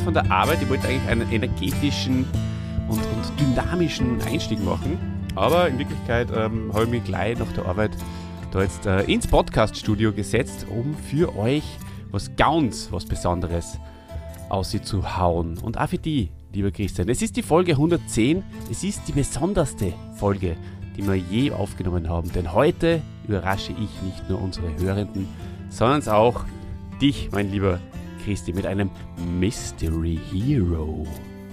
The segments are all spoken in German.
direkt von der Arbeit. Ich wollte eigentlich einen energetischen und, und dynamischen Einstieg machen. Aber in Wirklichkeit ähm, habe ich mich gleich nach der Arbeit da jetzt äh, ins Podcast-Studio gesetzt, um für euch was ganz was Besonderes auszuhauen. Und auch für die, lieber Christian. Es ist die Folge 110. Es ist die besonderste Folge, die wir je aufgenommen haben. Denn heute überrasche ich nicht nur unsere Hörenden, sondern auch dich, mein lieber Christi, mit einem Mystery Hero.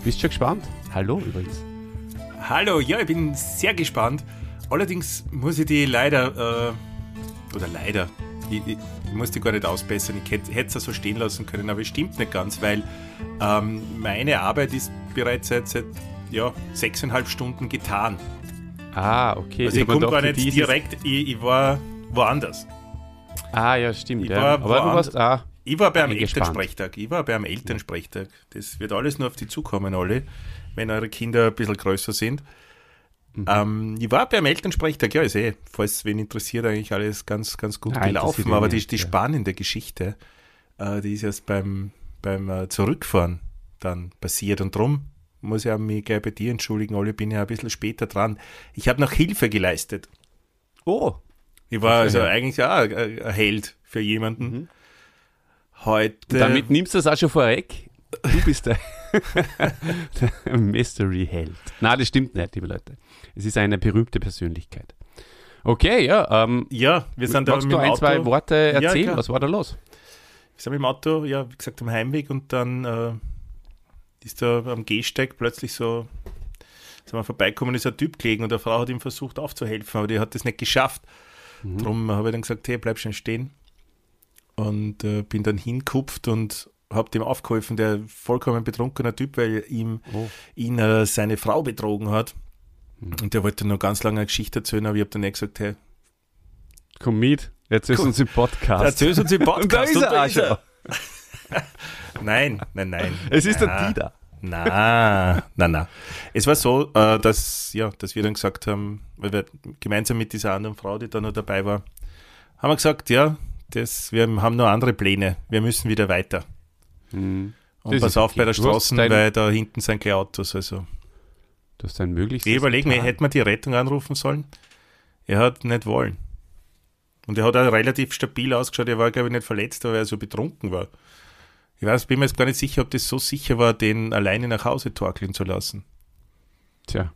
Bist du schon gespannt? Hallo übrigens. Hallo, ja, ich bin sehr gespannt. Allerdings muss ich die leider, äh, oder leider, ich, ich, ich muss die gar nicht ausbessern. Ich hätte es ja so stehen lassen können, aber es stimmt nicht ganz, weil ähm, meine Arbeit ist bereits seit, seit ja, sechseinhalb Stunden getan. Ah, okay. Also ich, ich komme gar nicht direkt, ich, ich, war woanders. Ah, ja, stimmt. Ich ja. war, aber du warst ah, Ich war beim Elternsprechtag. Ich war beim Elternsprechtag. Das wird alles nur auf die zukommen, alle, wenn eure Kinder ein bisschen größer sind. Mhm. Ähm, ich war beim Elternsprechtag, ja, ist eh, falls wen interessiert, eigentlich alles ganz, ganz gut Nein, gelaufen. Aber die, die spannende Geschichte, äh, die ist erst beim, beim äh, Zurückfahren dann passiert. Und darum muss ich mich gleich bei dir entschuldigen, Olli, bin ja ein bisschen später dran. Ich habe noch Hilfe geleistet. Oh. Ich war also ja. eigentlich auch ein Held für jemanden. Mhm. Heute. Damit nimmst du das auch schon vorweg. Du bist der, der Mystery-Held. Na, das stimmt nicht, liebe Leute. Es ist eine berühmte Persönlichkeit. Okay, ja. Ähm, ja, wir sind da mit du ein, Auto. zwei Worte erzählen? Ja, Was war da los? Wir sind im Auto, ja, wie gesagt, am Heimweg und dann äh, ist da am Gehsteig plötzlich so, sind wir vorbeikommen, ist ein Typ gelegen und eine Frau hat ihm versucht aufzuhelfen, aber die hat das nicht geschafft. Mhm. Darum habe ich dann gesagt, hey, bleib schon stehen. Und äh, bin dann hinkupft und habe dem aufgeholfen, der vollkommen betrunkener Typ, weil ihm oh. ihn äh, seine Frau betrogen hat. Mhm. Und der wollte noch ganz lange eine Geschichte erzählen, aber ich habe dann nicht gesagt, hey, komm mit, erzähl uns im Podcast. Erzähl uns im Podcast. und da ist er, und da ist er. nein, nein, nein. Es ist ja. der Dieter. Na, na, na. Es war so, äh, dass, ja, dass wir dann gesagt haben, weil wir gemeinsam mit dieser anderen Frau, die da noch dabei war, haben wir gesagt, ja, das, wir haben noch andere Pläne, wir müssen wieder weiter. Mhm. Und pass auf okay. bei der Straße, weil da hinten sind keine Autos, also. Du hast ein möglichstes. Ich überlege mir, hätte man die Rettung anrufen sollen? Er hat nicht wollen. Und er hat auch relativ stabil ausgeschaut, er war, glaube ich, nicht verletzt, weil er so betrunken war. Ich weiß, bin mir jetzt gar nicht sicher, ob das so sicher war, den alleine nach Hause torkeln zu lassen. Tja,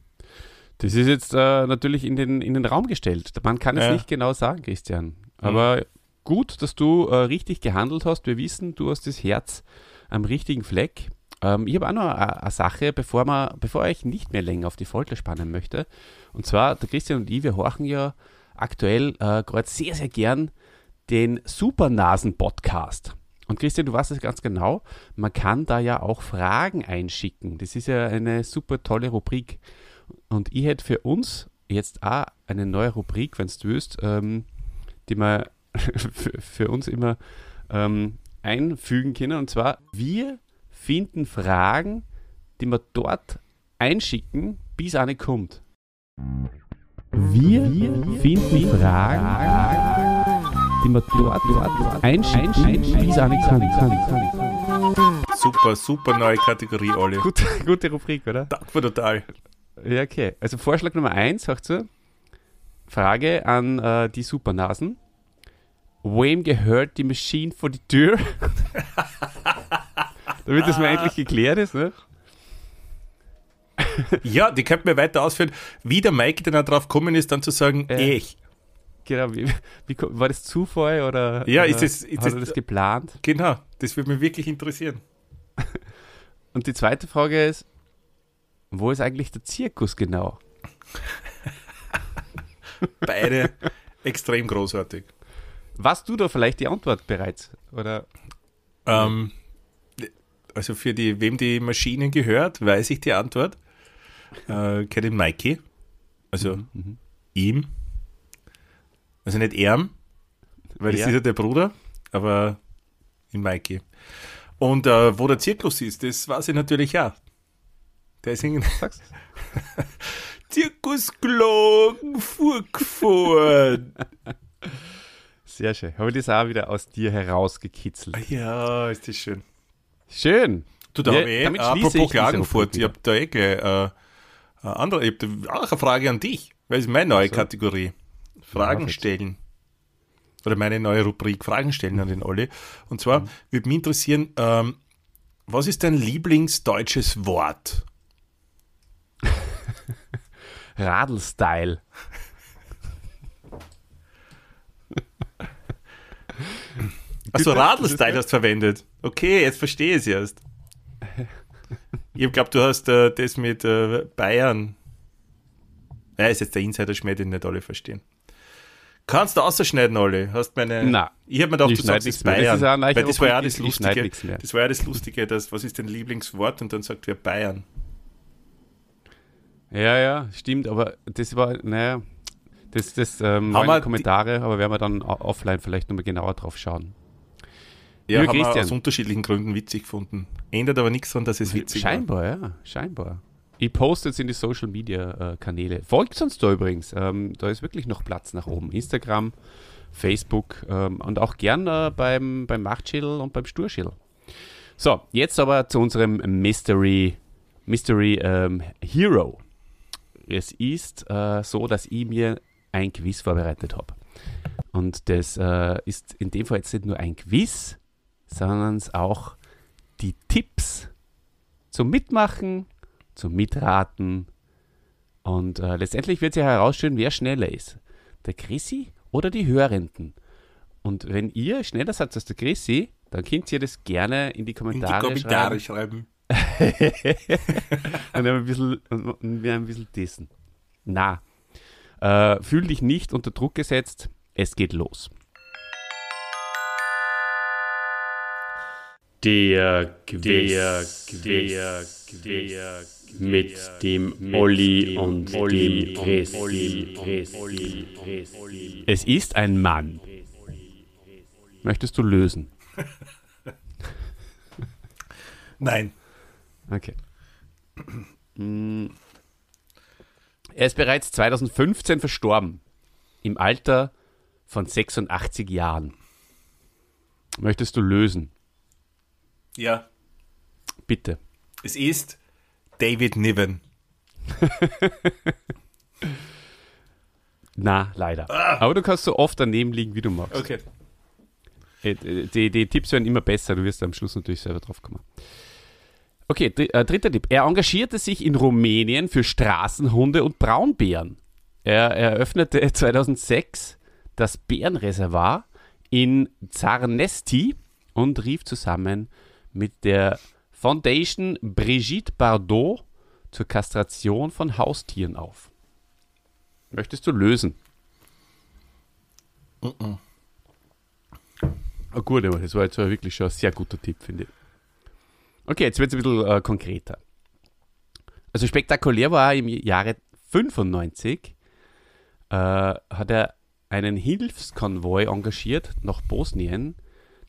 das ist jetzt äh, natürlich in den, in den Raum gestellt. Man kann es ja. nicht genau sagen, Christian. Aber mhm. Gut, dass du äh, richtig gehandelt hast. Wir wissen, du hast das Herz am richtigen Fleck. Ähm, ich habe auch noch eine Sache, bevor, man, bevor ich nicht mehr länger auf die Folter spannen möchte. Und zwar, der Christian und ich, wir horchen ja aktuell äh, gerade sehr, sehr gern den Supernasen-Podcast. Und Christian, du weißt es ganz genau, man kann da ja auch Fragen einschicken. Das ist ja eine super tolle Rubrik. Und ich hätte für uns jetzt auch eine neue Rubrik, wenn du willst, ähm, die wir für, für, uns immer ähm, einfügen können. Und zwar, wir finden Fragen, die wir dort einschicken, bis eine kommt. Wir, wir finden Fragen die man dort, dort einschicken, auch nicht kann, kann, Super, super neue Kategorie, Olli. Gute, gute Rubrik, oder? Danke mir total. Ja, okay. Also Vorschlag Nummer eins, sagt so, Frage an äh, die Supernasen. Wem gehört die Maschine vor die Tür? Damit das mal endlich geklärt ist, ne? ja, die könnte mir weiter ausführen, wie der Mike dann darauf gekommen ist, dann zu sagen, äh, ich. Genau, wie, wie, war das Zufall oder, ja, oder ist es, ist hast du das geplant? Genau, das würde mich wirklich interessieren. Und die zweite Frage ist, wo ist eigentlich der Zirkus genau? Beide extrem großartig. Warst du da vielleicht die Antwort bereits? Oder? Ähm, also für die, wem die Maschinen gehört, weiß ich die Antwort. Äh, kenne Mikey. Also mhm, mhm. ihm also nicht er, weil das ist ja der Bruder, aber in Mikey. Und äh, wo der Zirkus ist, das weiß ich natürlich auch. Der ist irgendwie. Zirkusglocken, Furgfurt. Sehr schön. Habe ich das auch wieder aus dir herausgekitzelt. Ah Ja, ist das schön. Schön. Du, da Ja, eh, damit schließe ich apropos Klagenfurt, ich habe da eh gleich, äh, andere, ich habe auch eine Frage an dich, weil es ist meine neue so. Kategorie. Fragen stellen. Oder meine neue Rubrik, Fragen stellen an den Olli. Und zwar würde mich interessieren, ähm, was ist dein Lieblingsdeutsches Wort? Radl-Style. Achso, Bitte? Radl-Style hast du verwendet. Okay, jetzt verstehe ich es erst. Ich glaube, du hast äh, das mit äh, Bayern. Ja, ist jetzt der Insider-Schmäh, den nicht alle verstehen. Kannst du ausschneiden, Olli? Hast meine. Na, Ich habe mir gedacht, ich du sagst nichts es mehr. Das Bayern. ist weil das war ja das Lustige. Das war ja das Lustige, dass, was ist dein Lieblingswort? Und dann sagt wer Bayern. Ja, ja, stimmt, aber das war, naja, das, das Haben ähm, wir waren Kommentare, aber werden wir dann offline vielleicht nochmal genauer drauf schauen. Ja, haben wir aus unterschiedlichen Gründen witzig gefunden. Ändert aber nichts daran, dass es witzig scheinbar, ja, scheinbar. Ich poste jetzt in die Social Media äh, Kanäle. Folgt uns da übrigens. Ähm, da ist wirklich noch Platz nach oben. Instagram, Facebook ähm, und auch gern äh, beim, beim Machtschädel und beim Sturschädel. So, jetzt aber zu unserem Mystery, Mystery ähm, Hero. Es ist äh, so, dass ich mir ein Quiz vorbereitet habe. Und das äh, ist in dem Fall jetzt nicht nur ein Quiz, sondern es auch die Tipps zum Mitmachen, zum Mitraten. Und äh, letztendlich wird sich herausstellen, wer schneller ist. Der Chrissy oder die Hörenden. Und wenn ihr schneller seid als der Chrissy, dann könnt ihr das gerne in die In die Kommentare, Kommentare schreiben. Und wir ein bisschen, wir ein bisschen dissen. Na, äh, fühl dich nicht unter Druck gesetzt. Es geht los. Der Quiz, der Quiz, mit dem Olli und dem Christi. Es ist ein Mann. Möchtest du lösen? Nein. Okay. Mm. Er ist bereits 2015 verstorben. Im Alter von 86 Jahren. Möchtest du lösen? Ja. Bitte. Es ist David Niven. Na, leider. Aber du kannst so oft daneben liegen, wie du magst. Okay. Äh, Die, die Tipps werden immer besser, du wirst am Schluss natürlich selber drauf kommen. Okay, äh, dritter Tipp. Er engagierte sich in Rumänien für Straßenhunde und Braunbären. Er eröffnete 2006 das Bärenreservoir in Zarnesti und rief zusammen mit der Foundation Brigitte Bardot zur Kastration von Haustieren auf. Möchtest du lösen? Ah, gut, aber das war jetzt wirklich schon ein sehr guter Tipp, finde ich. Okay, jetzt wird es ein bisschen äh, konkreter. Also spektakulär war im Jahre 95, äh, hat er einen Hilfskonvoi engagiert nach Bosnien,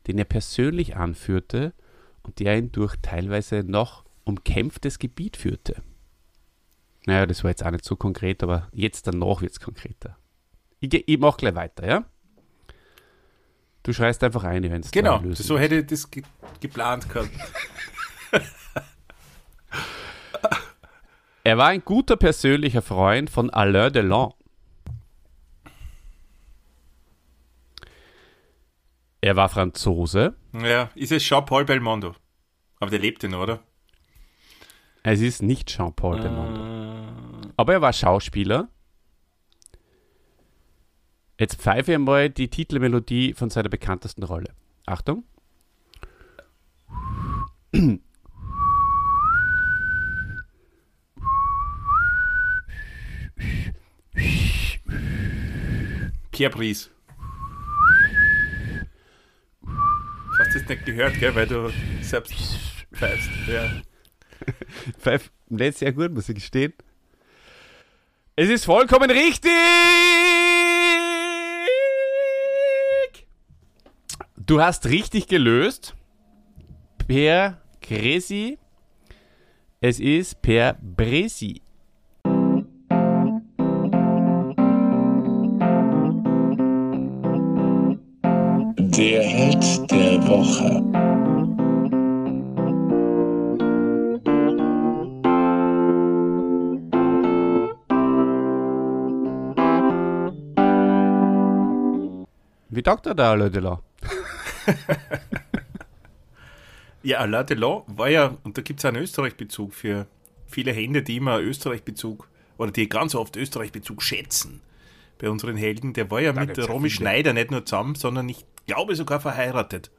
den er persönlich anführte und der ihn durch teilweise noch umkämpftes Gebiet führte. Naja, das war jetzt auch nicht so konkret, aber jetzt danach wird es konkreter. Ich, geh- ich mache gleich weiter, ja? Du schreist einfach ein, wenn es Genau, so hätte ich das ge geplant gehabt. Er war ein guter persönlicher Freund von Alain Delon. Er war Franzose. Ja, ist es Jean-Paul Belmondo. Aber der lebt ja noch, oder? Es ist nicht Jean-Paul Belmondo. Aber er war Schauspieler. Jetzt pfeife ich mal die Titelmelodie von seiner bekanntesten Rolle. Achtung. Pierre Brice. Hast das nicht gehört, gell? Weil du selbst pfeifst. Ja. Pfeif nicht sehr gut, muss ich gestehen. Es ist vollkommen richtig! Du hast richtig gelöst. Per Gresi. Es ist per Bresi. Woche. Wie taugt er der Alain Delon? Ja, Alain Delon war ja, und da gibt es einen Österreich-Bezug für viele Hände, die immer Österreich-Bezug oder die ganz oft Österreich-Bezug schätzen bei unseren Helden. Der war ja Da mit Romy. Schneider nicht nur zusammen, sondern ich glaube sogar verheiratet.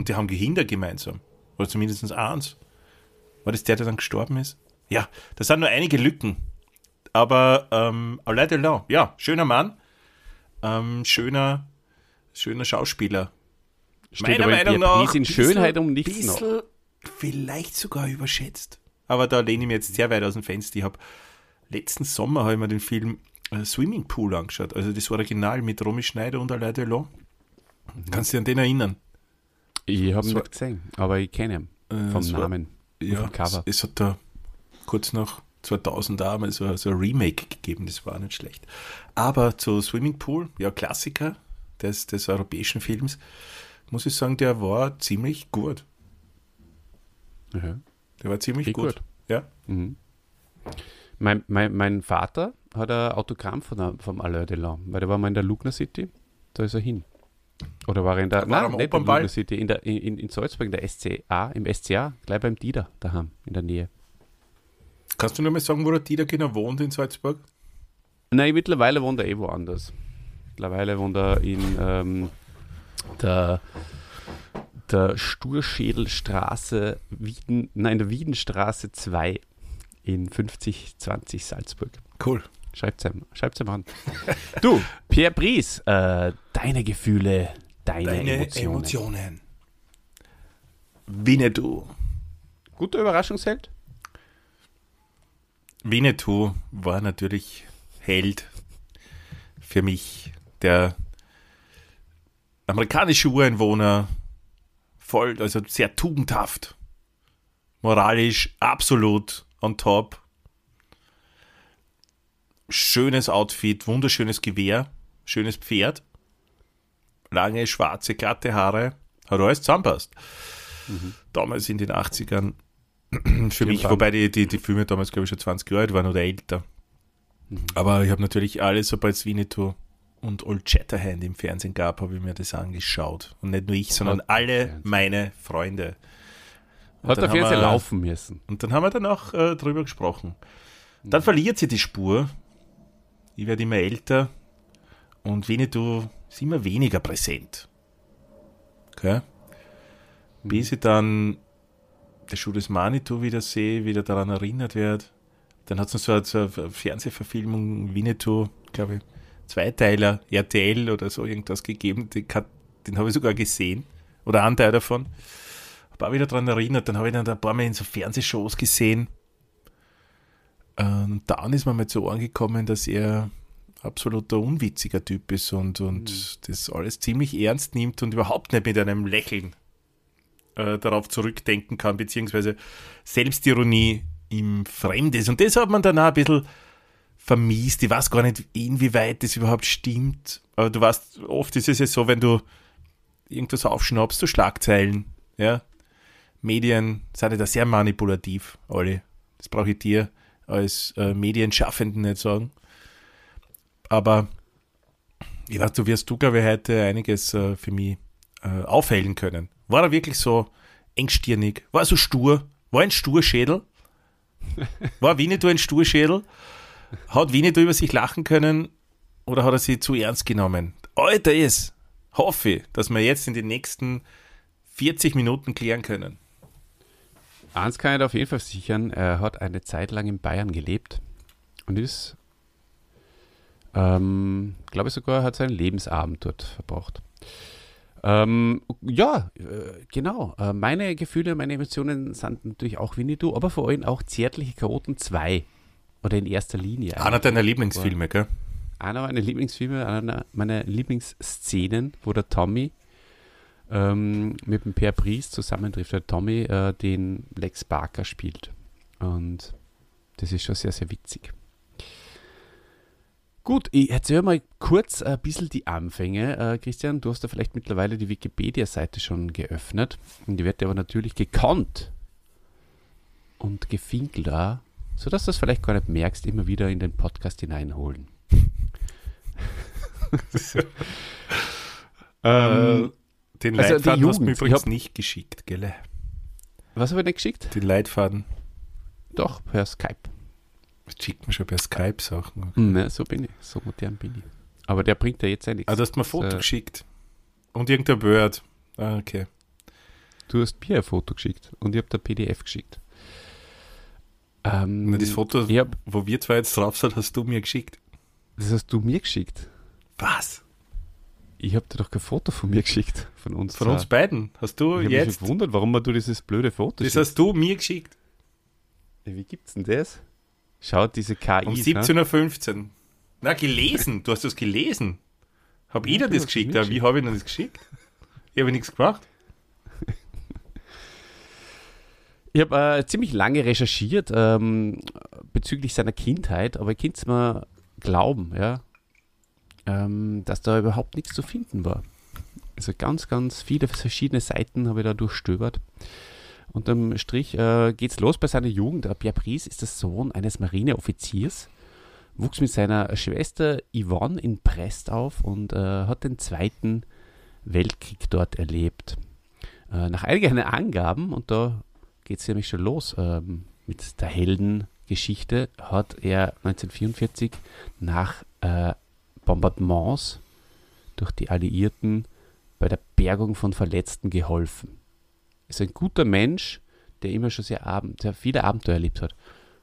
Und die haben Kinder gemeinsam. Oder zumindest eins. War das der, der dann gestorben ist? Ja, das sind nur einige Lücken. Aber ähm, Alain Delon, ja, schöner Mann, ähm, schöner, schöner Schauspieler. Steht aber in Beatrice in bisschen- Schönheit um nichts noch. bisschen Vielleicht sogar überschätzt. Aber da lehne ich mir jetzt sehr weit aus dem Fenster. Ich habe letzten Sommer habe ich mir den Film äh, Swimming Pool angeschaut. Also das Original mit Romy Schneider und Alain Delon. Kannst du dich an den erinnern? Ich habe ihn nicht gesehen, aber ich kenne ihn Äh, vom war- Namen. und Ja, vom Cover. es, es hat da kurz nach 2000 da mal so, so ein Remake gegeben, das war nicht schlecht. Aber zu Swimming Pool, ja, Klassiker des, des europäischen Films, muss ich sagen, der war ziemlich gut. Ja. Der war ziemlich gut. gut. Ja. Mhm. Mein, mein, mein Vater hat ein Autogramm von vom Alain Delon, weil der war mal in der Lugner City, da ist er hin. Oder war er in der, war nein, nicht Opernball? City, in, der, in, in Salzburg, in der SCA, im SCA, gleich beim Dieter daheim, in der Nähe. Kannst du nur mal sagen, wo der Dieter genau wohnt in Salzburg? Nein, mittlerweile wohnt er eh woanders. Mittlerweile wohnt er in ähm, der, der Sturschädelstraße, Wieden, nein, der Wiedenstraße 2 in 5020 Salzburg. Cool. Schreibt's ihm, schreibt's ihm an. du, Pierre Brice, äh, deine Gefühle, deine, Deine Emotionen. Emotionen. Winnetou. Guter Überraschungsheld? Winnetou war natürlich Held für mich, der amerikanische Ureinwohner, voll, also sehr tugendhaft, moralisch absolut on top. Schönes Outfit, wunderschönes Gewehr, schönes Pferd, lange schwarze, glatte Haare, hat alles zusammenpasst. Damals in den 80ern für mich, wobei die, die, die Filme damals, glaube ich, schon 20 Jahre alt waren oder älter. Aber ich habe natürlich alles, sobald es Winnetou und Old Shatterhand im Fernsehen gab, habe ich mir das angeschaut. Und nicht nur ich, sondern alle meine Freunde. Und Hat dann der Fernseher wir- laufen müssen. Und dann haben wir danach äh, drüber gesprochen. Dann verliert sie die Spur. Ich werde immer älter und Winnetou ist immer weniger präsent. Okay? Bis ich dann der Schuh des Manitou wieder sehe, wieder daran erinnert werde. Dann hat es noch so eine, so eine Fernsehverfilmung Winnetou, glaube ich, Zweiteiler, RTL oder so irgendwas gegeben. Den, den habe ich sogar gesehen. Oder einen Teil davon. Habe auch wieder daran erinnert. Dann habe ich dann ein paar Mal in so Fernsehshows gesehen. Und dann ist mir mal zu Ohren gekommen, dass er absoluter unwitziger Typ ist und, und das alles ziemlich ernst nimmt und überhaupt nicht mit einem Lächeln äh, darauf zurückdenken kann, beziehungsweise Selbstironie ihm fremd ist. Und das hat man dann auch ein bisschen vermiest. Ich weiß gar nicht, inwieweit das überhaupt stimmt. Aber du weißt, oft ist es ja so, wenn du irgendwas aufschnappst, so Schlagzeilen, ja. Medien sind ja da sehr manipulativ, alle. Das brauche ich dir als äh, Medienschaffenden nicht sagen. Aber ich weiß, du wirst du, glaube ich, heute einiges äh, für mich äh, aufhellen können. War er wirklich so engstirnig? War er so stur? War ein Sturschädel? War Winnetou ein Sturschädel? Hat Winnetou über sich lachen können oder hat er sie zu ernst genommen? Alter ist, hoffe dass wir jetzt in den nächsten 40 Minuten klären können. Eins kann ich auf jeden Fall versichern, er hat eine Zeit lang in Bayern gelebt und ist, ähm, glaube ich sogar, hat seinen Lebensabend dort verbracht. Ähm, ja, äh, genau. Äh, meine Gefühle, meine Emotionen sind natürlich auch Winnetou, aber vor allem auch Zärtliche Chaoten 2. Oder in erster Linie. Einer deiner Lieblingsfilme, gell? einer meiner Lieblingsfilme, einer meiner Lieblingsszenen, wo der Tommy ähm, mit dem Per Priest zusammentrifft. Der Tommy äh, den Lex Barker spielt. Und das ist schon sehr, sehr witzig. Gut, ich erzähle mal kurz ein bisschen die Anfänge. Äh, Christian, du hast ja vielleicht mittlerweile die Wikipedia-Seite schon geöffnet. Und die wird aber natürlich gekonnt und gefinkelt sodass du das vielleicht gar nicht merkst, immer wieder in den Podcast hineinholen. ähm, den also Leitfaden hast du mir übrigens nicht geschickt, gell? Was habe ich nicht geschickt? Den Leitfaden. Doch, per Skype. Das schickt mir schon per Skype Sachen. Hm, ne, so bin ich, so modern bin ich. Aber der bringt ja jetzt ja nichts. Ah, du hast mir ein Foto Das, äh, geschickt. Und irgendein Word. Ah, okay. Du hast mir ein Foto geschickt und ich habe da PDF geschickt. Ähm, Na, das Foto, ich hab, wo wir zwei jetzt drauf sind, hast du mir geschickt. das hast du mir geschickt. Was? Ich habe dir doch kein Foto von mir geschickt. Von uns. Von uns beiden? Hast du Ich habe mich jetzt? schon gewundert, warum du dieses blöde Foto Das schickt. hast du mir geschickt. Wie gibt's denn das? Schaut diese KI. Um ne? 17.15 Uhr. Na, gelesen. Du hast das gelesen. Hab ich dir das geschickt? Ja, wie habe ich denn das geschickt? Ich habe nichts gemacht. Ich habe äh, ziemlich lange recherchiert ähm, bezüglich seiner Kindheit, aber ihr könnt es mir glauben, ja, ähm, dass da überhaupt nichts zu finden war. Also ganz, ganz viele verschiedene Seiten habe ich da durchstöbert. Unterm Strich äh, geht's los bei seiner Jugend. Äh, Pierre Brice ist der Sohn eines Marineoffiziers, wuchs mit seiner Schwester Yvonne in Brest auf und äh, hat den Zweiten Weltkrieg dort erlebt. Äh, nach einigen Angaben, und da geht es nämlich schon los ähm, mit der Heldengeschichte, hat er 1944 nach äh, Bombardements durch die Alliierten bei der Bergung von Verletzten geholfen. Ist ein guter Mensch, der immer schon sehr, Abend, sehr viele Abenteuer erlebt hat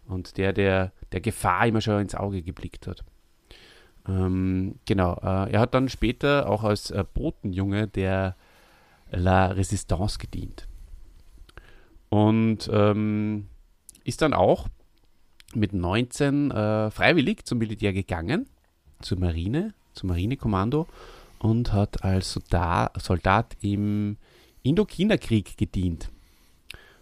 und der, der der Gefahr immer schon ins Auge geblickt hat. Ähm, genau, äh, er hat dann später auch als äh, Botenjunge der La Resistance gedient. Und ähm, ist dann auch mit 19 äh, freiwillig zum Militär gegangen, zur Marine, zum Marinekommando und hat als Soldat, im Indochina-Krieg gedient.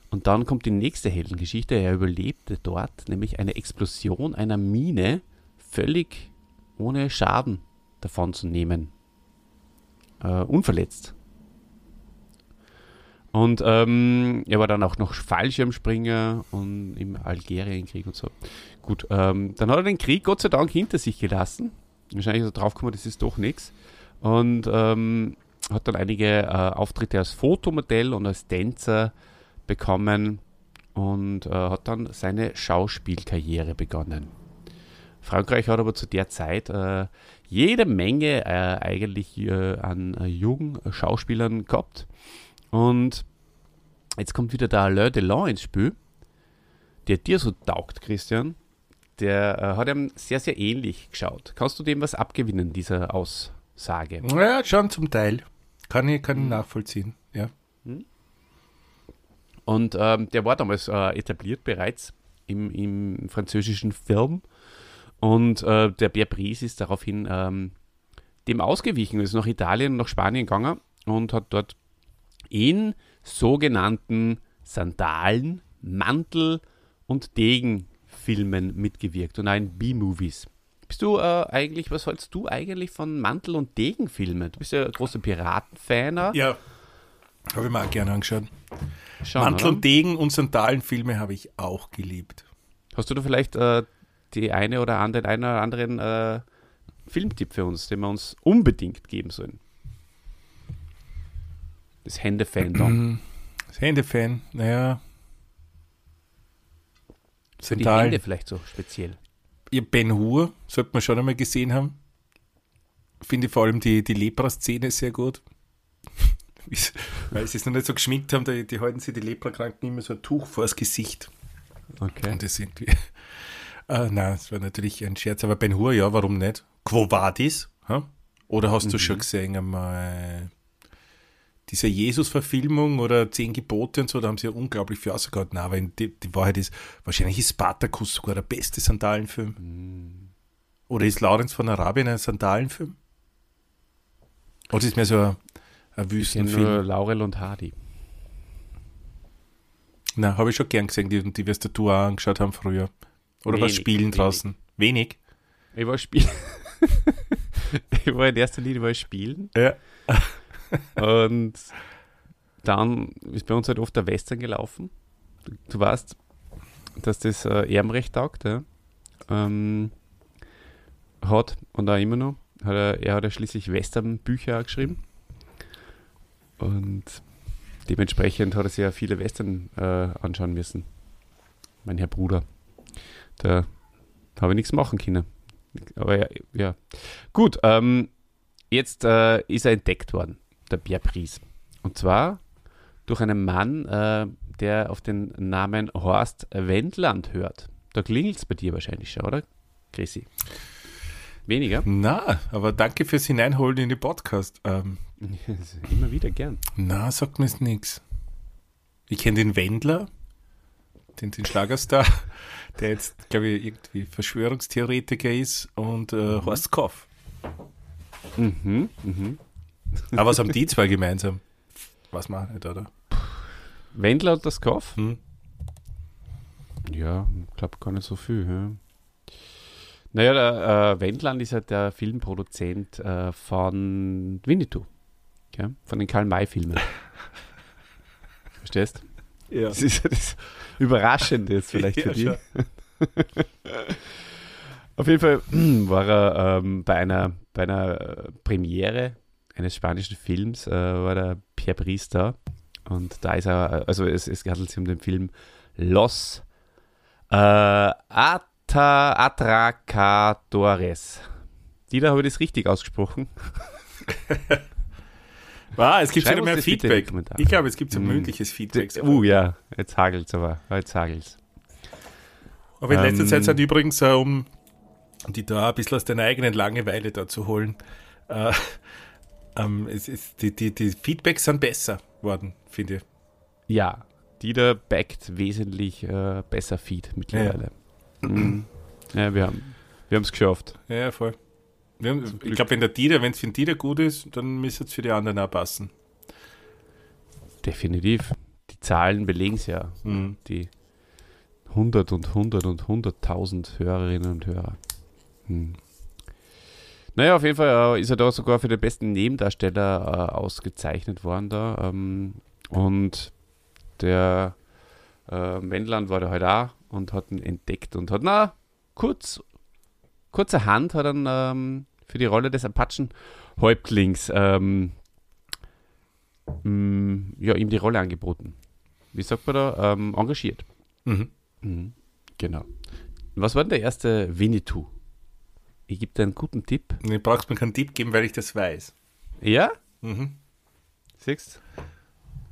Und dann kommt die nächste Heldengeschichte. Er überlebte dort nämlich eine Explosion einer Mine völlig ohne Schaden davon zu nehmen. Äh, unverletzt. Und ähm, er war dann auch noch Fallschirmspringer und im Algerienkrieg und so. Gut, ähm, dann hat er den Krieg Gott sei Dank hinter sich gelassen. Wahrscheinlich ist er draufgekommen, das ist doch nichts. Und ähm, hat dann einige äh, Auftritte als Fotomodell und als Tänzer bekommen und äh, hat dann seine Schauspielkarriere begonnen. Frankreich hat aber zu der Zeit äh, jede Menge äh, eigentlich äh, an äh, jungen Schauspielern gehabt. Und jetzt kommt wieder der Alain Delon ins Spiel, der dir so taugt, Christian. Der äh, hat ihm sehr, sehr ähnlich geschaut. Kannst du dem was abgewinnen, dieser Aussage? Ja, schon zum Teil. Kann ich, kann ich nachvollziehen. Ja. Und ähm, der war damals äh, etabliert bereits im, im französischen Film. Und äh, der Pierre Brice ist daraufhin ähm, dem ausgewichen, ist nach Italien, nach Spanien gegangen und hat dort in sogenannten Sandalen, Mantel und Degenfilmen mitgewirkt und auch in B-Movies. Bist du äh, eigentlich, was hältst du eigentlich von Mantel- und Degenfilmen? Du bist ja ein großer Piratenfan. auch. Ja. Habe ich mir auch gerne angeschaut. Schon, Mantel oder? und Degen und Sandalenfilme habe ich auch geliebt. Hast du da vielleicht äh, die eine oder andere, den einen oder anderen äh, Filmtipp für uns, den wir uns unbedingt geben sollen? Das Hände-Fan Das Hände-Fan, naja. Für die. Hände vielleicht so speziell. Ja, Ben Hur, sollte man schon einmal gesehen haben. Finde vor allem die, die Lepra-Szene sehr gut. Weil sie es noch nicht so geschminkt haben, die, die halten sich die Leprakranken immer so ein Tuch vors Gesicht. Okay. Und das irgendwie. Äh, nein, das war natürlich ein Scherz, aber Ben Hur, ja, warum nicht? Quo Vadis? Ha? Oder hast du schon gesehen einmal diese Jesus-Verfilmung oder Zehn Gebote und so, da haben sie ja unglaublich viel ausgehauen. Nein, aber die, die Wahrheit ist, wahrscheinlich ist Spartacus sogar der beste Sandalenfilm. Oder ist Lawrence von Arabien ein Sandalenfilm? Oder ist mehr so ein, ein Wüstenfilm? Laurel und Hardy. Nein, habe ich schon gern gesehen, die, die wir es da auch angeschaut haben früher. Oder was spielen wenig. draußen? Wenig? Ich war Spiel. ich war in erster Linie mal spielen. Ja. Und dann ist bei uns halt oft der Western gelaufen. Du, weißt, dass das äh, Ehrenrecht taugt, ja. Ähm, hat und auch immer noch. Hat er, er hat ja schließlich Western-Bücher geschrieben. Und dementsprechend hat er sich ja viele Western äh, anschauen müssen. Mein Herr Bruder. Da habe ich nichts machen können. Aber ja, ja. gut. Ähm, jetzt äh, ist er entdeckt worden, der Pries. Und zwar durch einen Mann, äh, der auf den Namen Horst Wendland hört. Da klingelt es bei dir wahrscheinlich schon, oder, Chrissy? Weniger? Na, aber danke fürs Hineinholen in die Podcast. Ähm, Immer wieder gern. na, sagt mir jetzt nichts. Ich kenne den Wendler, den, den Schlagerstar, der jetzt, glaube ich, irgendwie Verschwörungstheoretiker ist und äh, Horst Koff. Mhm, mhm. Aber was haben die zwei gemeinsam? Was man nicht, oder? Wendler und das Kauf? Hm? Ja, ich glaube gar nicht so viel. Ja. Naja, der äh, Wendland ist ja der Filmproduzent äh, von Winnetou. Ja? Von den Karl-May-Filmen. Verstehst? Ja. Das ist ja das Überraschende jetzt vielleicht für Ja, dich. Auf jeden Fall war er ähm, bei einer, bei einer äh, Premiere eines spanischen Films, äh, war der Pierre da. Und da ist er, also es, es handelt sich um den Film Los äh, Ata, Atracadores. Dieter, habe ich das richtig ausgesprochen? Ah, es gibt Schreib wieder mehr Feedback. Ich glaube, es gibt so Mhm. mündliches Feedback. Uh, ja, jetzt hagelt's aber. Jetzt hagelt's. Aber in letzter Ähm, Zeit sind übrigens, äh, um die da ein bisschen aus deiner eigenen Langeweile da zu holen, äh, ähm, es ist, die, die, die Feedbacks sind besser worden, finde ich. Ja, Dieter backt wesentlich äh, besser Feed mittlerweile. Ja, mhm. ja wir haben wir es geschafft. Ja, voll. Haben, ich glaube, wenn der Dieter, wenn es für den Dieter gut ist, dann müsste es für die anderen auch passen. Definitiv. Die Zahlen belegen es ja. Mhm. Die 100 und 100 und 100.000 Hörerinnen und Hörer. Hm. Naja, auf jeden Fall äh, ist er da sogar für den besten Nebendarsteller äh, ausgezeichnet worden da. Ähm, und der äh, Wendland war da halt auch und hat ihn entdeckt und hat, na, kurz, kurzerhand hat er ihn, ähm, für die Rolle des Apachen-Häuptlings ähm, mh, ja, ihm die Rolle angeboten. Wie sagt man da? Ähm, engagiert. Mhm. Mhm. Genau. Was war denn der erste Winnetou? Ich gebe dir einen guten Tipp. Du brauchst mir keinen Tipp geben, weil ich das weiß. Ja? Mhm. Siehst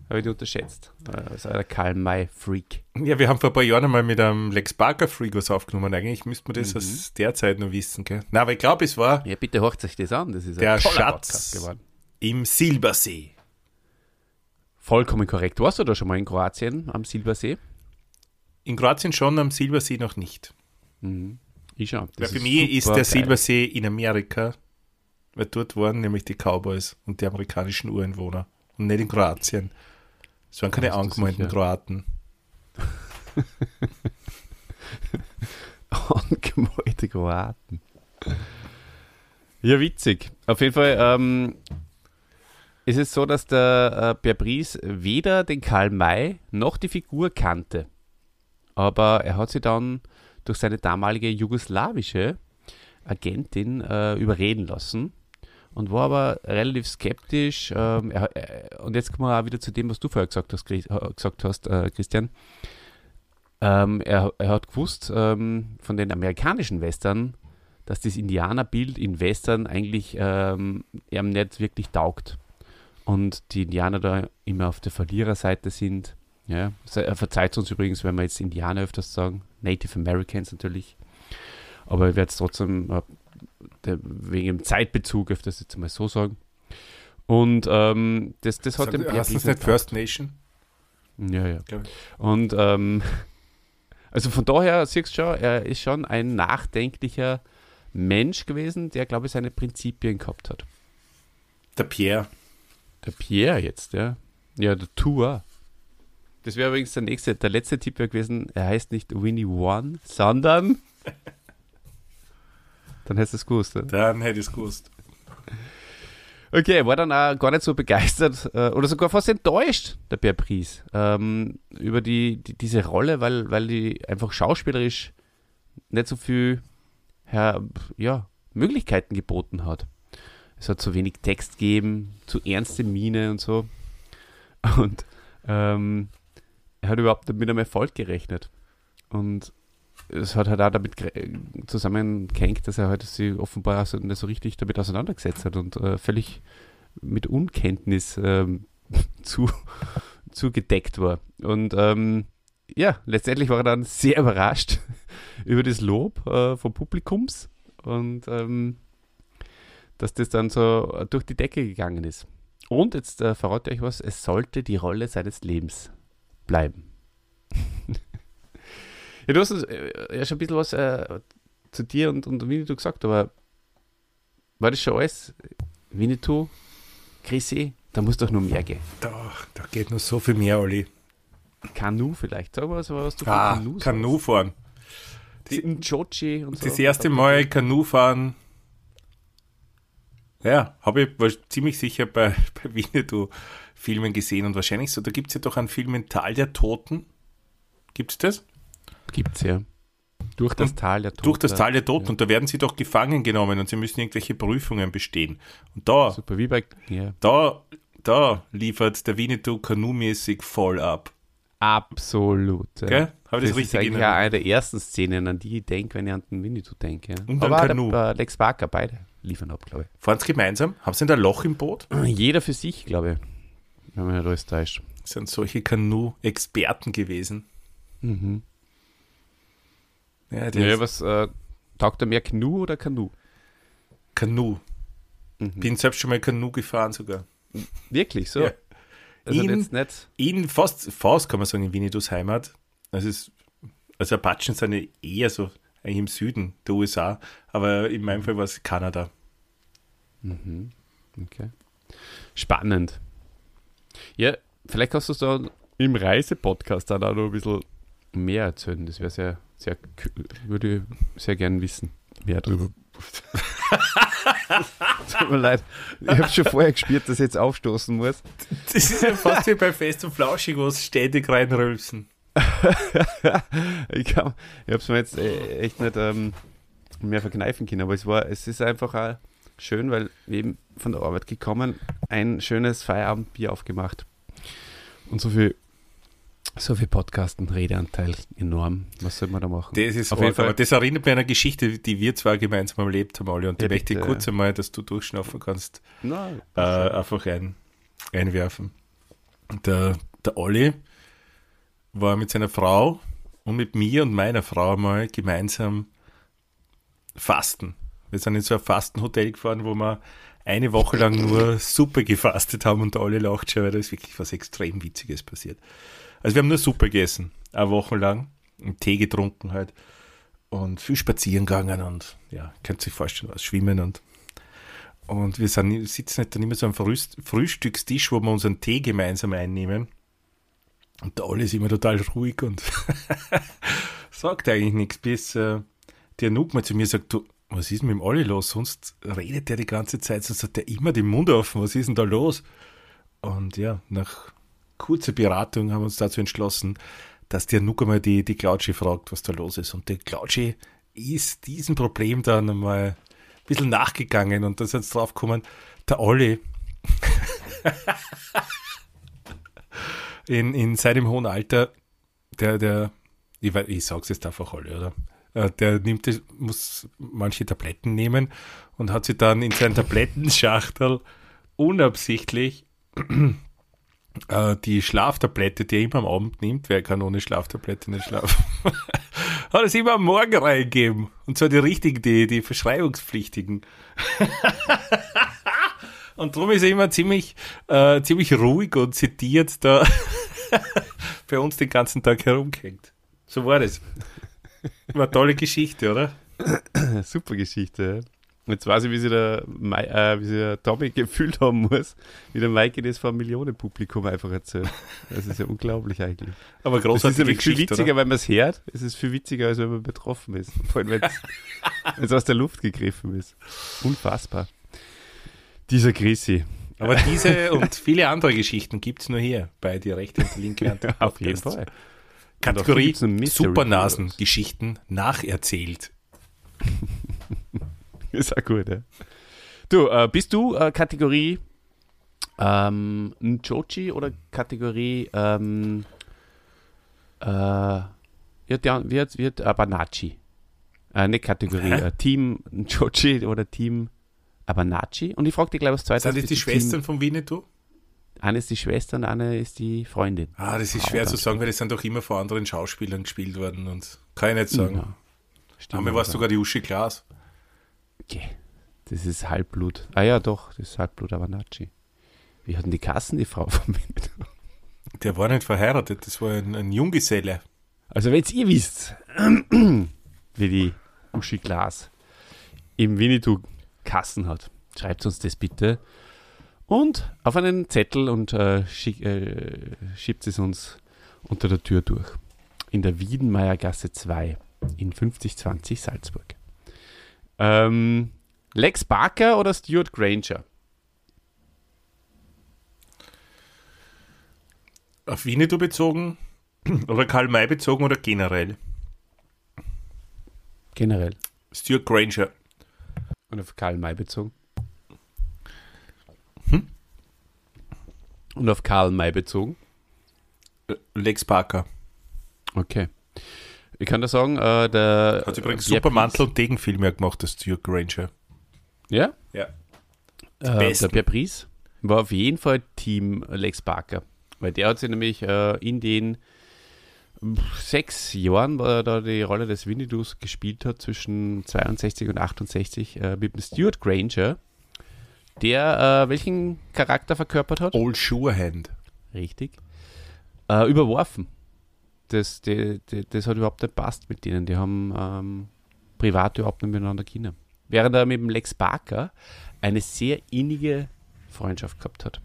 Habe ich dich unterschätzt. Also der Karl-May-Freak. Ja, wir haben vor ein paar Jahren einmal mit einem Lex Barker Freak was aufgenommen. Eigentlich müsste man das Mhm. aus der Zeit noch wissen. Gell? Na, aber ich glaube, es war Ja, bitte hört euch das an. Das ist Der ein toller Schatz. Im Silbersee. Vollkommen korrekt. Warst du da schon mal in Kroatien am Silbersee? In Kroatien schon, am Silbersee noch nicht. Mhm. Ich schon. Weil für mich ist der geil. Silbersee in Amerika, weil dort waren nämlich die Cowboys und die amerikanischen Ureinwohner und nicht in Kroatien. Es waren keine angemeldeten? Kroaten. Angemalte Kroaten. Ja, witzig. Auf jeden Fall ähm, ist es so, dass der äh, Pierre Brice weder den Karl May noch die Figur kannte. Aber er hat sie dann durch seine damalige jugoslawische Agentin äh, überreden lassen und war aber relativ skeptisch. Ähm, er, er, und jetzt kommen wir auch wieder zu dem, was du vorher gesagt hast, äh, gesagt hast äh, Christian. Ähm, er, er hat gewusst ähm, von den amerikanischen Western, dass das Indianerbild in Western eigentlich ähm, ihm nicht wirklich taugt. Und die Indianer da immer auf der Verliererseite sind. Ja, er verzeiht uns übrigens, wenn wir jetzt Indianer öfters sagen. Native Americans natürlich. Aber ich werde es trotzdem äh, der, wegen dem Zeitbezug öfters jetzt mal so sagen. Und ähm, das, das hat dem Pierre Hast du das nicht First Nation? ja, ja. Und ähm, also von daher siehst du schon, er ist schon ein nachdenklicher Mensch gewesen, der, glaube ich, seine Prinzipien gehabt hat. Der Pierre. Der Pierre jetzt, ja. Ja, der Tour. Das wäre übrigens der nächste, der letzte Tipp wäre gewesen, er heißt nicht Winnie One, sondern Dann hättest du es gewusst. Ne? Dann hätte ich es gewusst. Okay, war dann auch gar nicht so begeistert äh, oder sogar fast enttäuscht, der Pierre Pries, ähm, über die, die, diese Rolle, weil, weil die einfach schauspielerisch nicht so viel ja, Möglichkeiten geboten hat. Es hat zu wenig Text gegeben, zu ernste Miene und so. Und ähm, er hat überhaupt mit einem Erfolg gerechnet. Und es hat halt auch damit zusammengehängt, dass er halt sich offenbar so, nicht so richtig damit auseinandergesetzt hat und äh, völlig mit Unkenntnis ähm, zu, zugedeckt war. Und ähm, ja, letztendlich war er dann sehr überrascht über das Lob äh, vom Publikums und ähm, dass das dann so durch die Decke gegangen ist. Und jetzt äh, verrate ich euch was, es sollte die Rolle seines Lebens bleiben. ja, du hast äh, ja schon ein bisschen was äh, zu dir und, und Winnetou gesagt, aber war das schon alles? Winnetou, Chrissy, da muss doch nur mehr gehen. Da, da geht noch so viel mehr, Olli. Kanu vielleicht, sag mal, was, was du ah, Kanu Kanu fahren. Und so. Das erste Mal Kanu fahren ja, habe ich ziemlich sicher bei, bei Winnetou-Filmen gesehen und wahrscheinlich so. Da gibt es ja doch einen Film in Tal der Toten. Gibt es das? Gibt es ja. Durch das und Tal der Toten. Durch das Tal der Toten. Ja. Und da werden sie doch gefangen genommen und sie müssen irgendwelche Prüfungen bestehen. Und da, Super, wie bei, ja. da, da liefert der Winnetou Kanu-mäßig voll ab. Absolut. Ja. Habe ich das, das richtig ist eigentlich eine der ersten Szenen, an die ich denke, wenn ich an den Winnetou denke. Und Aber Kanu. Der, Lex Barker, beide liefern ab, glaube ich. Fahren sie gemeinsam? Haben sie ein Loch im Boot? Jeder für sich, glaube ich. Wenn man nicht alles täuscht. Sind solche Kanu-Experten gewesen. Mhm. Ja, ja was äh, taugt da mehr Kanu oder Kanu? Kanu. Mhm. Bin selbst schon mal Kanu gefahren sogar. Wirklich, so? Ja. Also in, jetzt nicht. in fast, fast kann man sagen, in Winnetous Heimat. Das ist, also Apachen sind eher so eigentlich im Süden der USA, aber in meinem Fall war es Kanada. Mhm. Okay. Spannend. Ja, vielleicht kannst du da im Reisepodcast dann auch noch ein bisschen mehr erzählen. Das wäre sehr, sehr, würde ich sehr gern wissen. Mehr drüber. Tut mir leid. Ich habe schon vorher gespürt, dass ich jetzt aufstoßen muss. Das ist ja fast wie bei Fest und Flauschig, wo es ständig reinrülpsen. ich habe es mir jetzt äh, echt nicht ähm, mehr verkneifen können, aber es war, es ist einfach auch schön, weil eben von der Arbeit gekommen, ein schönes Feierabendbier aufgemacht und so viel so viel Podcasten, Redeanteil enorm. Was soll man da machen? Das ist Auf jeden Fall. das erinnert mich an eine Geschichte, die wir zwar gemeinsam erlebt haben, alle. Und die ja, möchte ich kurz einmal, dass du durchschnaufen kannst, Nein, äh, einfach ein, einwerfen. Der, der Olli war mit seiner Frau und mit mir und meiner Frau mal gemeinsam fasten. Wir sind in so ein Fastenhotel gefahren, wo wir eine Woche lang nur Suppe gefastet haben und alle lacht schon, weil da ist wirklich was extrem Witziges passiert. Also wir haben nur Suppe gegessen, eine Woche lang, und Tee getrunken halt und viel spazieren gegangen und ja, könnt sich vorstellen, was schwimmen und und wir sind, sitzen halt dann immer so am Frühstückstisch, wo wir unseren Tee gemeinsam einnehmen. Und der Olli ist immer total ruhig und sagt eigentlich nichts, bis äh, der Nuk mal zu mir sagt, du, was ist mit dem Olli los? Sonst redet der die ganze Zeit, sonst hat der immer den Mund offen, was ist denn da los? Und ja, nach kurzer Beratung haben wir uns dazu entschlossen, dass der Nuk einmal die, die Clouchy fragt, was da los ist. Und der Clouchy ist diesem Problem dann einmal ein bisschen nachgegangen und dann sind sie drauf gekommen, der Olli in, in seinem hohen Alter, der, der, ich, ich sag's jetzt einfach alle, oder? Äh, der nimmt, muss manche Tabletten nehmen und hat sie dann in seinen Tablettenschachtel unabsichtlich äh, die Schlaftablette, die er immer am Abend nimmt, wer kann ohne Schlaftablette nicht schlafen, hat es immer am Morgen reingegeben. Und zwar die richtigen, die, die verschreibungspflichtigen. und darum ist er immer ziemlich, äh, ziemlich ruhig und zitiert da bei uns den ganzen Tag herumgehängt. So war das. War eine tolle Geschichte, oder? Super Geschichte. Jetzt weiß ich, wie sich der, Mai, äh, wie sich der Tommy gefühlt haben muss, wie der Maike das vor einem Millionenpublikum einfach erzählt. Das ist ja unglaublich eigentlich. Aber Das ist großartige nämlich viel witziger, oder? wenn man es hört. Es ist viel witziger, als wenn man betroffen ist. Vor allem, wenn es aus der Luft gegriffen ist. Unfassbar. Dieser Chrissy. Aber diese und viele andere Geschichten gibt es nur hier bei die rechte und die linke Hand. Auf jeden Fall. Kategorie Supernasen-Geschichten nacherzählt. Ist auch gut, ja. Du, äh, bist du äh, Kategorie ähm, Njochi oder Kategorie ähm, äh, wird, ja, wird, wird Abanachi? Äh, nicht Kategorie, äh, Team Njochi oder Team Abanachi? Und ich frage dich gleich was zweites. Sind das die Schwestern von Winnetou? Team, eine ist die Schwester und eine ist die Freundin. Ah, das ist Ah, schwer zu sagen, weil das sind doch immer von anderen Schauspielern gespielt worden und kann ich nicht sagen. Ja, stimmt. Aber war es aber- sogar die Uschi Glas. Okay. Das ist Halbblut. Ah ja, doch, das ist Halbblut Abanachi. Wie hatten die Kassen, die Frau von Winnetou? Der war nicht verheiratet, das war ein, ein Junggeselle. Also, wenn ihr wisst, wie die Uschi Glas im Winnetou Kassen hat, schreibt uns das bitte. Und auf einen Zettel und äh, schick, äh, schiebt es uns unter der Tür durch. In der Wiedenmeiergasse 2 in 5020 Salzburg. Ähm, Lex Barker oder Stuart Granger? Auf Winnetou bezogen oder Karl May bezogen oder generell? Generell. Stuart Granger. Und auf Karl May bezogen. Hm? Und auf Karl May bezogen. Äh, Lex Parker. Okay. Ich kann da sagen, äh, der. Hat übrigens Pierre super Brice- Mantel und Degenfilme gemacht, der Stuart Granger. Ja? Ja. Äh, der Pierre Brice war auf jeden Fall Team Lex Barker. Weil der hat sich nämlich äh, in den sechs Jahren, wo er da die Rolle des Winnetous gespielt hat, zwischen 62 und 68, äh, mit dem Stuart Granger, der äh, welchen Charakter verkörpert hat? Old Surehand. Richtig. Äh, überworfen. Das, die, die, das hat überhaupt nicht passt mit denen. Die haben ähm, privat überhaupt nicht miteinander Kinder. Während er mit dem Lex Barker eine sehr innige Freundschaft gehabt hat.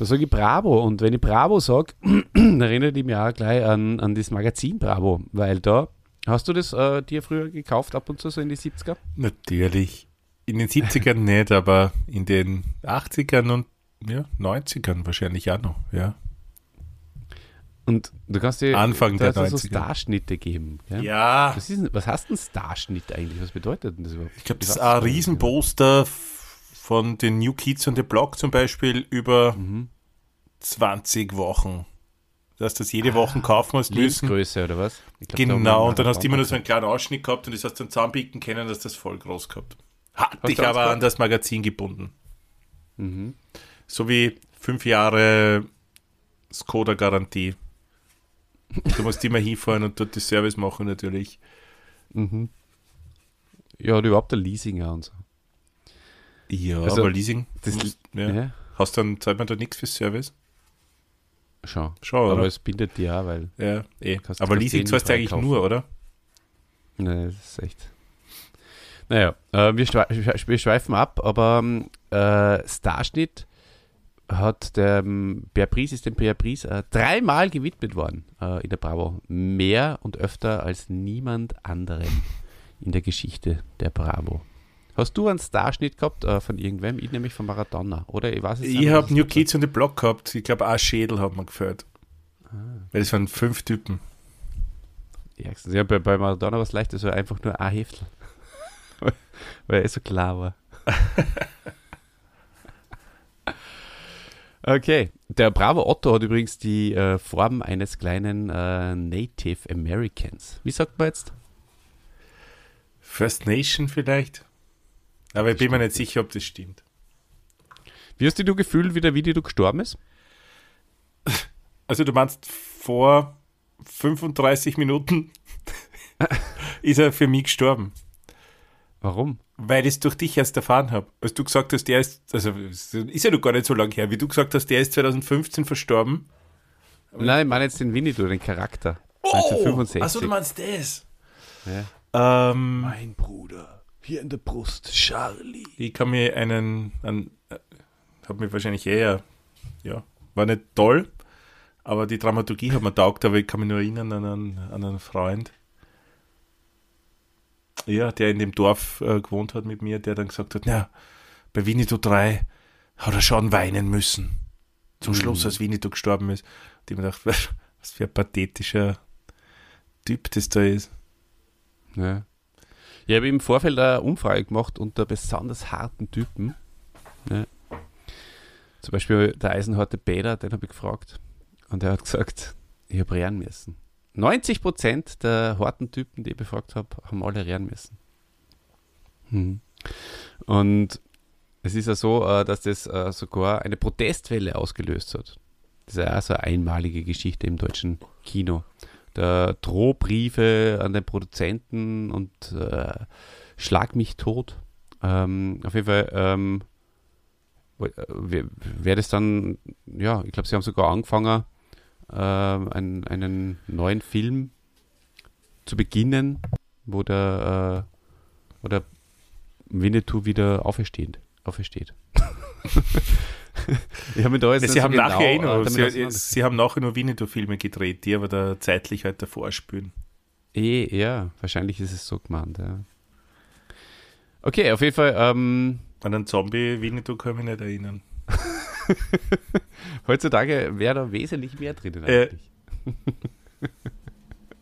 Da sage ich Bravo. Und wenn ich Bravo sage, dann erinnert ich mich auch gleich an, an das Magazin Bravo. Weil da, hast du das äh, dir früher gekauft, ab und zu so in die 70er? Natürlich. In den 70ern nicht, aber in den 80ern und ja, 90ern wahrscheinlich auch noch, ja. Und du kannst dir Anfang der hat's so 90er. Starschnitte geben. Ja? Ja, Was, ist, denn- was heißt ein Starschnitt eigentlich? Was bedeutet denn das überhaupt? ich glaube, das ist ein. Riesenposter von den New Kids on the Block zum Beispiel über Mhm. 20 Wochen. Dass das jede Woche kaufen musst müssen. Lebensgröße oder was? Glaub, Genau, und dann hast du immer nur so einen kleinen Ausschnitt gehabt und das hast dann zusammenbiegen können, dass das voll groß gehabt. Hat Hast dich aber an das Magazin gebunden. Mhm. So wie fünf Jahre Skoda-Garantie. Du musst immer hinfahren und dort die Service machen natürlich. Mhm. Ja, oder überhaupt der Leasinger und so. Ja, Also, aber Leasing, das- musst, ja. Ja, hast dann, zahlt man da nichts für Service? schon. Schon, Aber es bindet die auch, weil. ja, eh. Kannst- aber kannst Leasing eh zahlst du eigentlich nur, oder? Ne, das ist echt. Naja, äh, wir, wir schweifen ab, aber ähm, äh, Starschnitt hat der ähm, Pierre Brice, ist dem Pierre Brice äh, dreimal gewidmet worden äh, in der Bravo. Mehr und öfter als niemand anderem in der Geschichte der Bravo. Hast du einen Starschnitt gehabt äh, von irgendwem? Ich nämlich von Maradona, oder? Ich weiß es Ich habe New Kids on the Block gehabt. Ich glaube, auch Schädel hat man gefällt. Ah. Weil es waren fünf Typen. Ärgstens. Ja, bei, bei Maradona war es leicht, also einfach nur ein Heftel. Weil er so klar war. okay. Der brave Otto hat übrigens die äh, Form eines kleinen äh, Native Americans. Wie sagt man jetzt? First Nation vielleicht? Aber ich bin mir nicht sicher, ob das stimmt. Wie hast du dich gefühlt, wie der Video gestorben ist? Also du meinst, vor 35 Minuten ist er für mich gestorben. Warum? Weil ich es durch dich erst erfahren habe. Als du gesagt hast, der ist, also ist ja noch gar nicht so lange her, wie du gesagt hast, der ist 2015 verstorben. Nein, ich meine jetzt den Winnetou, den Charakter. Oh! 1965. Achso, du meinst das. Ja. Ähm, Mein Bruder. Hier in der Brust, Charlie. Ich kann mir einen, an, äh, habe mir wahrscheinlich eher, ja, war nicht toll, aber die Dramaturgie hat mir taugt, aber ich kann mich nur erinnern an einen, an einen Freund, ja, der in dem Dorf äh, gewohnt hat mit mir, der dann gesagt hat, na, bei Winnetou 3 hat er schon weinen müssen. Zum Schluss, als Winnetou gestorben ist. Und ich mir gedacht, was für ein pathetischer Typ das da ist. Ja. Ich habe im Vorfeld eine Umfrage gemacht unter besonders harten Typen. Ja. Zum Beispiel der eisenharte Bäder, den habe ich gefragt. Und er hat gesagt, ich habe rehren müssen. 90 Prozent der harten Typen, die ich befragt habe, haben alle rehren müssen. Hm. Und es ist ja so, äh, dass das äh, sogar eine Protestwelle ausgelöst hat. Das ist ja auch so eine einmalige Geschichte im deutschen Kino. Der Drohbriefe an den Produzenten und äh, Schlag mich tot. Ähm, auf jeden Fall ähm, wäre das dann, ja, ich glaube, sie haben sogar angefangen, äh, einen, einen neuen Film zu beginnen, wo der, äh, wo der Winnetou wieder aufersteht. aufersteht. ich habe da jetzt sie, haben genau, nachher genau, sie, sie, haben nachher nur Winnetou-Filme gedreht, die aber da zeitlich halt davor spüren. Eh, ja, wahrscheinlich ist es so gemeint, ja. Okay, auf jeden Fall. Ähm, An einen Zombie-Winnetou kann ich mich nicht erinnern. Heutzutage wäre da wesentlich mehr drin eigentlich. Äh.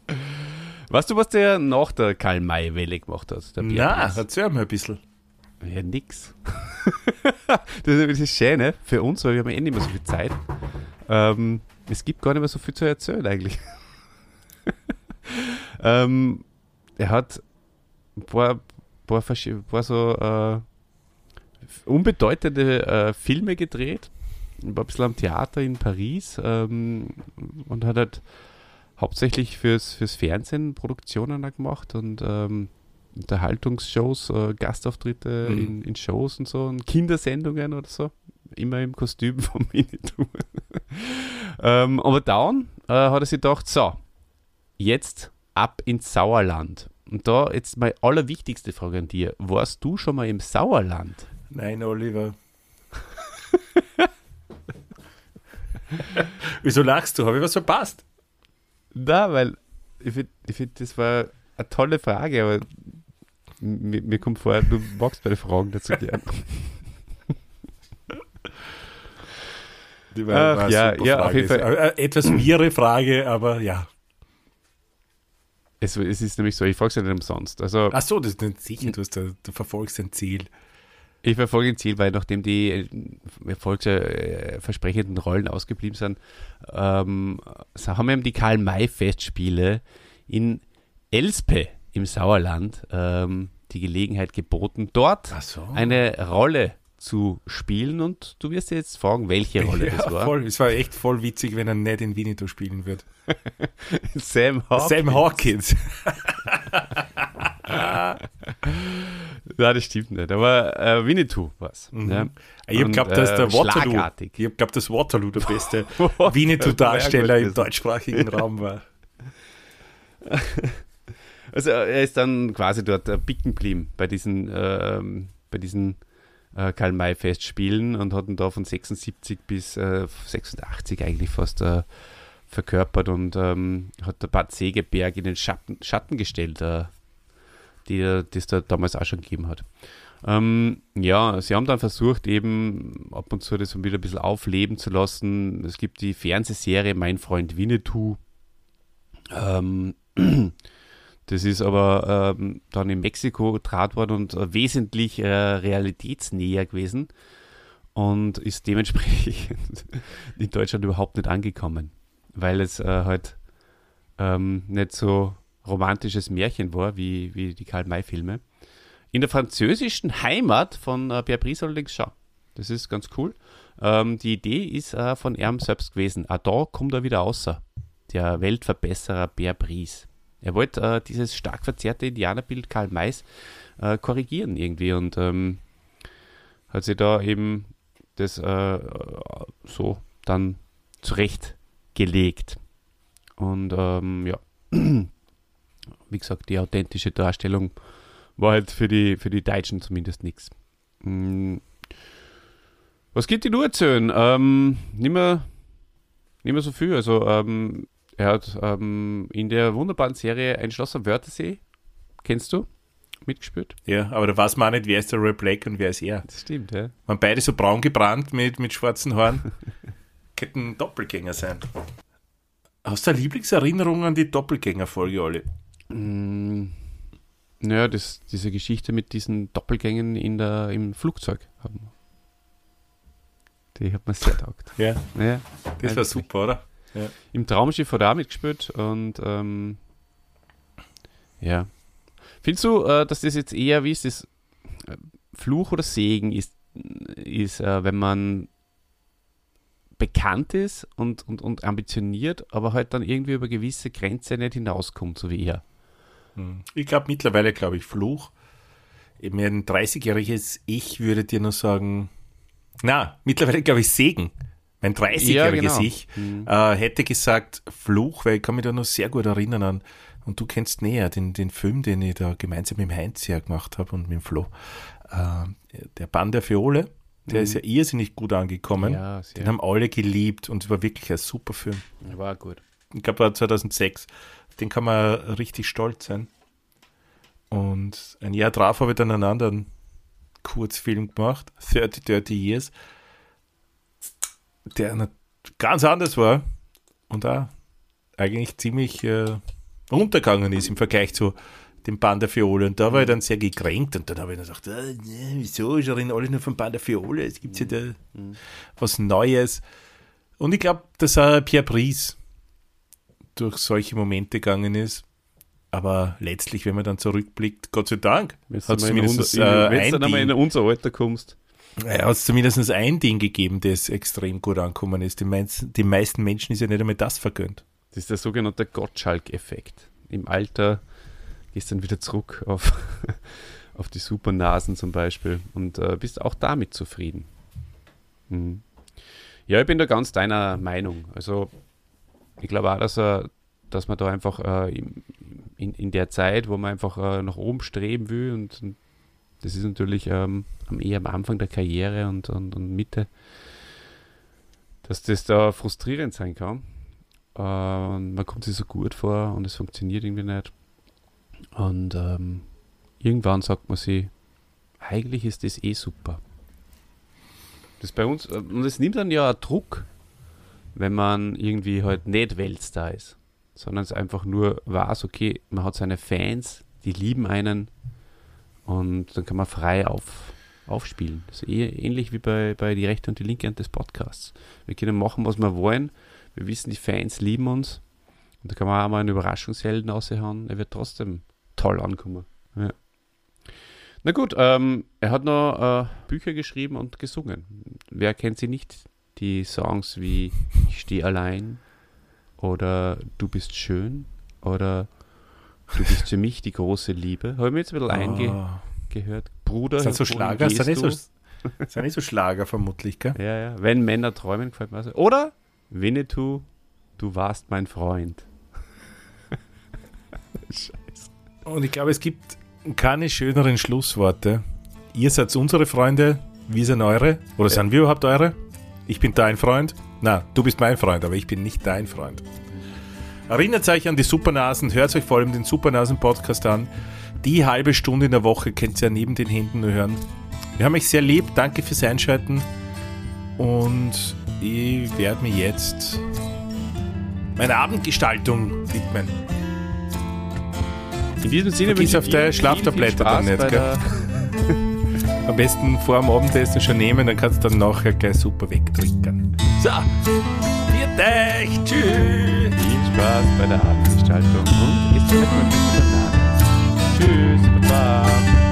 weißt du, was der nach der Karl-May-Welle gemacht hat? Na, erzähl mal ein bisschen. Ja, nix. das ist das Schöne für uns, weil wir haben eh nicht mehr so viel Zeit. Ähm, es gibt gar nicht mehr so viel zu erzählen eigentlich. ähm, er hat ein paar, paar, paar so äh, unbedeutende äh, Filme gedreht. War ein bisschen am Theater in Paris ähm, und hat halt hauptsächlich fürs, fürs Fernsehen Produktionen gemacht und ähm, Unterhaltungsshows, äh, Gastauftritte mhm. in, in, Shows und so, und Kindersendungen oder so. Immer im Kostüm vom Winnetou. ähm, aber dann äh, hat er sich gedacht, so, jetzt ab ins Sauerland. Und da jetzt meine allerwichtigste Frage an dir. Warst du schon mal im Sauerland? Nein, Oliver. Wieso lachst du? Habe ich was verpasst? Na, weil ich finde, ich find, das war eine tolle Frage, aber mir, mir kommt vor, du magst meine Fragen dazu gern. Die war, Ach, war ja, ja, auf jeden Fall. Äh, etwas wirre Frage, aber ja. Es, es ist nämlich so, ich frage es ja nicht umsonst. Also, Ach so, das ist nicht sicher, du, hast, du verfolgst ein Ziel. Ich verfolge ein Ziel, weil nachdem die äh, erfolgsversprechenden Rollen ausgeblieben sind, ähm, haben wir die Karl-May-Festspiele in Elspe im Sauerland ähm, die Gelegenheit geboten, dort so. eine Rolle zu spielen und du wirst dir jetzt fragen, welche Rolle ja, das war. Voll. Es war echt voll witzig, wenn er nicht in Winnetou spielen wird. Sam Hawkins. Sam Hawkins. Ja, das stimmt nicht. Aber äh, Winnetou war es. Mhm. Ja. Ich habe glaubt, dass der äh, Waterloo, ich glaubt, dass Waterloo der beste Winnetou-Darsteller im deutschsprachigen Raum war. Also er ist dann quasi dort äh, bicken geblieben bei diesen, äh, bei diesen äh, Karl-May-Festspielen und hat ihn da von 76 bis äh, 86 eigentlich fast äh, verkörpert und ähm, hat der Bad Segeberg in den Schatten, Schatten gestellt, äh, die es da damals auch schon gegeben hat. Ähm, ja, sie haben dann versucht, eben ab und zu das wieder ein bisschen aufleben zu lassen. Es gibt die Fernsehserie Mein Freund Winnetou. Ähm, Das ist aber ähm, dann in Mexiko getraut worden und äh, wesentlich äh, realitätsnäher gewesen und ist dementsprechend in Deutschland überhaupt nicht angekommen, weil es äh, halt ähm, nicht so romantisches Märchen war wie, wie die Karl-May-Filme. In der französischen Heimat von äh, Pierre allerdings schon. Das ist ganz cool. Ähm, die Idee ist äh, von ihm selbst gewesen. Auch da kommt er wieder außer. Der Weltverbesserer Pierre Brice. Er wollte äh, dieses stark verzerrte Indianerbild Karl Mays äh, korrigieren irgendwie und ähm, hat sich da eben das äh, so dann zurechtgelegt. Und ähm, ja, wie gesagt, die authentische Darstellung war halt für die, für die Deutschen zumindest nichts. Hm. Was geht die erzählen? Ähm, nicht mehr so viel. Also, ähm, er hat ähm, in der wunderbaren Serie Ein Schloss am Wörthersee, kennst du, mitgespielt. Ja, aber da weiß man auch nicht, wer ist der Ray Black und wer ist er. Das stimmt, ja. Man beide so braun gebrannt mit, mit schwarzen Haaren. Könnten Doppelgänger sein. Hast du eine Lieblingserinnerung an die Doppelgänger-Folge, Olli? Mm, naja, das, diese Geschichte mit diesen Doppelgängen in der, im Flugzeug haben. Die hat mir sehr taugt. Ja, Ja, das war super, oder? Ja. Im Traumschiff hat er auch mitgespielt und ähm, ja. Findest du, äh, dass das jetzt eher, wie ist das, äh, Fluch oder Segen ist, ist äh, wenn man bekannt ist und, und, und ambitioniert, aber halt dann irgendwie über gewisse Grenze nicht hinauskommt, so wie er. Hm. Ich glaube mittlerweile, glaube ich, Fluch. Eben ein 30-jähriges Ich würde dir nur sagen, na, mittlerweile glaube ich Segen. Mein 30-jähriges Ja, genau. Ich Mhm. äh, hätte gesagt Fluch, weil ich kann mich da noch sehr gut erinnern an, und du kennst näher den, den Film, den ich da gemeinsam mit dem Heinz ja gemacht habe und mit dem Flo. Äh, der Bann der Fiole, der Mhm. ist ja irrsinnig gut angekommen. Ja. Den haben alle geliebt und es war wirklich ein super Film. War gut. Ich glaube, war 2006. Auf den kann man richtig stolz sein. Und ein Jahr drauf habe ich dann einen anderen Kurzfilm gemacht, 30, 30 Years, der ganz anders war und auch eigentlich ziemlich äh, runtergegangen ist im Vergleich zu dem Band der Fiole. Und da war ich dann sehr gekränkt und dann habe ich dann gesagt, ah, ne, wieso ist er in alle nur vom Band der Fiole? Es gibt ja da was Neues. Und ich glaube, dass auch Pierre Brice durch solche Momente gegangen ist. Aber letztlich, wenn man dann zurückblickt, Gott sei Dank, Wenn du hat es zumindest unser, äh, wenn's ein dann einmal in unser Alter kommst. Ja, hat's zumindest ein Ding gegeben, das extrem gut angekommen ist. Den, meisten- den meisten Menschen ist ja nicht einmal das vergönnt. Das ist der sogenannte Gottschalk-Effekt. Im Alter gehst dann wieder zurück auf, auf die Supernasen zum Beispiel und äh, bist auch damit zufrieden. Mhm. Ja, ich bin da ganz deiner Meinung. Also ich glaube auch, dass, er, dass man da einfach äh, in, in der Zeit, wo man einfach äh, nach oben streben will und, und das ist natürlich ähm, eher am Anfang der Karriere und, und, und Mitte, dass das da frustrierend sein kann. Und man kommt sich so gut vor und es funktioniert irgendwie nicht. Und ähm, irgendwann sagt man sich, eigentlich ist das eh super. Das bei uns, äh, und es nimmt dann ja Druck, wenn man irgendwie halt nicht Weltstar ist, sondern es einfach nur weiß, okay, man hat seine Fans, die lieben einen und dann kann man frei auf, aufspielen. Das ist eh ähnlich wie bei, bei Die Rechte und die Linke und des Podcasts. Wir können machen, was wir wollen. Wir wissen, die Fans lieben uns. Und da kann man auch mal einen Überraschungshelden raushauen. Er wird trotzdem toll ankommen. Ja. Na gut, ähm, er hat noch äh, Bücher geschrieben und gesungen. Wer kennt sie nicht? Die Songs wie Ich stehe allein oder Du bist schön oder Du bist für mich die große Liebe. Habe ich mir jetzt ein bisschen Ah. eingehört. Bruder, Sind so wohin Schlager? gehst Sind nicht so, sind nicht so Schlager vermutlich, gell? Ja, ja. Wenn Männer träumen, gefällt mir also. Oder Winnetou, du warst mein Freund. Und ich glaube, es gibt keine schöneren Schlussworte. Ihr seid unsere Freunde, wir sind eure. Oder sind wir überhaupt eure? Ich bin dein Freund. Na, du bist mein Freund, aber ich bin nicht dein Freund. Erinnert euch an die Supernasen, hört euch vor allem den Supernasen-Podcast an. Die halbe Stunde in der Woche könnt ihr ja neben den Händen nur hören. Wir haben euch sehr lieb, danke fürs Einschalten. Und ich werde mir jetzt meiner Abendgestaltung widmen. In diesem Sinne Vergiss auf der Schlaftablette dann nicht, gell? Am besten vor dem Abendessen schon nehmen, dann kannst du dann nachher gleich super wegtrinken. So, viert euch, tschüss. Spaß bei der Abendgestaltung und isst mit Bananen. Tschüss, Baba.